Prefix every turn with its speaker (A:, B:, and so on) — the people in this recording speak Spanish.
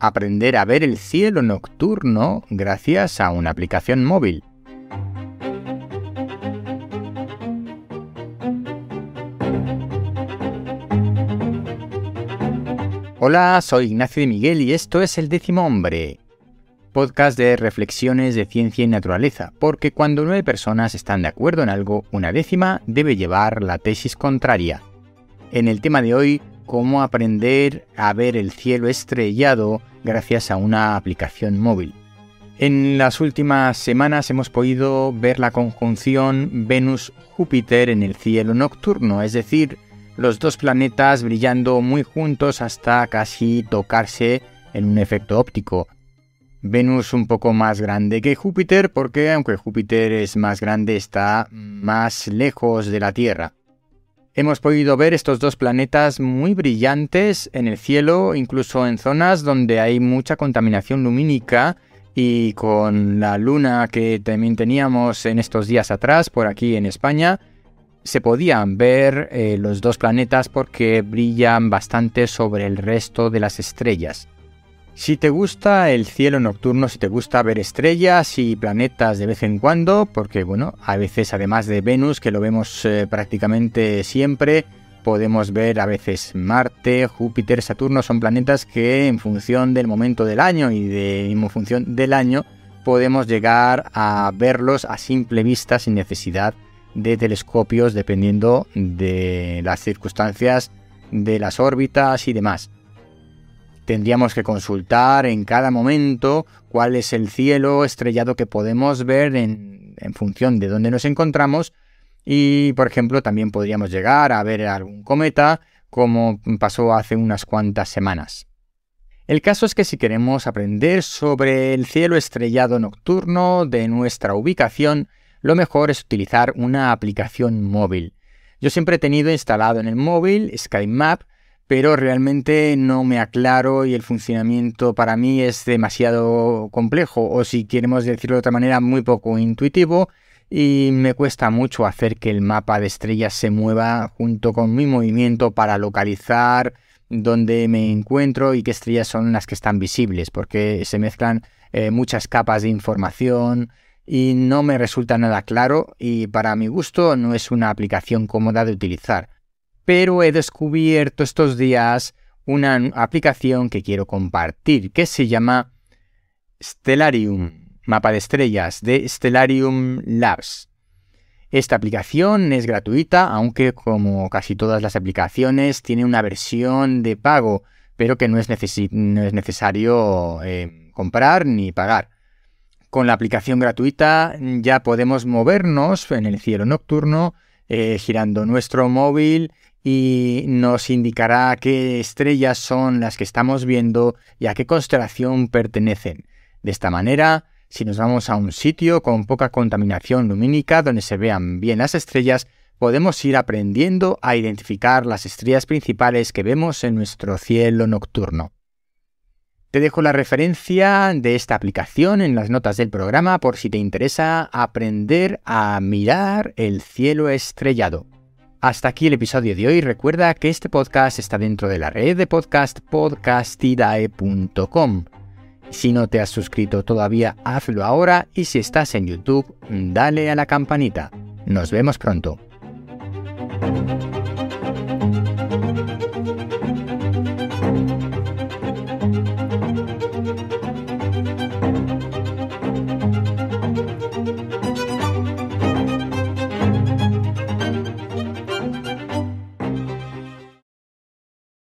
A: aprender a ver el cielo nocturno gracias a una aplicación móvil. Hola, soy Ignacio de Miguel y esto es El décimo hombre, podcast de reflexiones de ciencia y naturaleza, porque cuando nueve personas están de acuerdo en algo, una décima debe llevar la tesis contraria. En el tema de hoy cómo aprender a ver el cielo estrellado gracias a una aplicación móvil. En las últimas semanas hemos podido ver la conjunción Venus-Júpiter en el cielo nocturno, es decir, los dos planetas brillando muy juntos hasta casi tocarse en un efecto óptico. Venus un poco más grande que Júpiter porque aunque Júpiter es más grande está más lejos de la Tierra. Hemos podido ver estos dos planetas muy brillantes en el cielo, incluso en zonas donde hay mucha contaminación lumínica y con la luna que también teníamos en estos días atrás por aquí en España, se podían ver eh, los dos planetas porque brillan bastante sobre el resto de las estrellas. Si te gusta el cielo nocturno, si te gusta ver estrellas y planetas de vez en cuando, porque bueno, a veces además de Venus, que lo vemos eh, prácticamente siempre, podemos ver a veces Marte, Júpiter, Saturno, son planetas que en función del momento del año y de en función del año podemos llegar a verlos a simple vista sin necesidad de telescopios dependiendo de las circunstancias de las órbitas y demás. Tendríamos que consultar en cada momento cuál es el cielo estrellado que podemos ver en, función de dónde nos encontramos y, por ejemplo, también podríamos llegar a ver algún cometa como pasó hace unas cuantas semanas. El caso es que si queremos aprender sobre el cielo estrellado nocturno de nuestra ubicación, lo mejor es utilizar una aplicación móvil. Yo siempre he tenido instalado en el móvil SkyMap pero realmente no me aclaro y el funcionamiento para mí es demasiado complejo o si queremos decirlo de otra manera muy poco intuitivo y me cuesta mucho hacer que el mapa de estrellas se mueva junto con mi movimiento para localizar dónde me encuentro y qué estrellas son las que están visibles porque se mezclan eh, muchas capas de información y no me resulta nada claro y para mi gusto no es una aplicación cómoda de utilizar pero he descubierto estos días una aplicación que quiero compartir que se llama Stellarium, mapa de estrellas de Stellarium Labs. Esta aplicación es gratuita, aunque como casi todas las aplicaciones tiene una versión de pago, pero que no es, necesario eh, comprar ni pagar. Con la aplicación gratuita ya podemos movernos en el cielo nocturno eh, girando nuestro móvil y nos indicará qué estrellas son las que estamos viendo y a qué constelación pertenecen. De esta manera, si nos vamos a un sitio con poca contaminación lumínica donde se vean bien las estrellas, podemos ir aprendiendo a identificar las estrellas principales que vemos en nuestro cielo nocturno. Te dejo la referencia de esta aplicación en las notas del programa por si te interesa aprender a mirar el cielo estrellado. Hasta aquí el episodio de hoy. Recuerda que este podcast está dentro de la red de podcast podcastidae.com. Si no te has suscrito todavía, hazlo ahora y si estás en YouTube, dale a la campanita. Nos vemos pronto.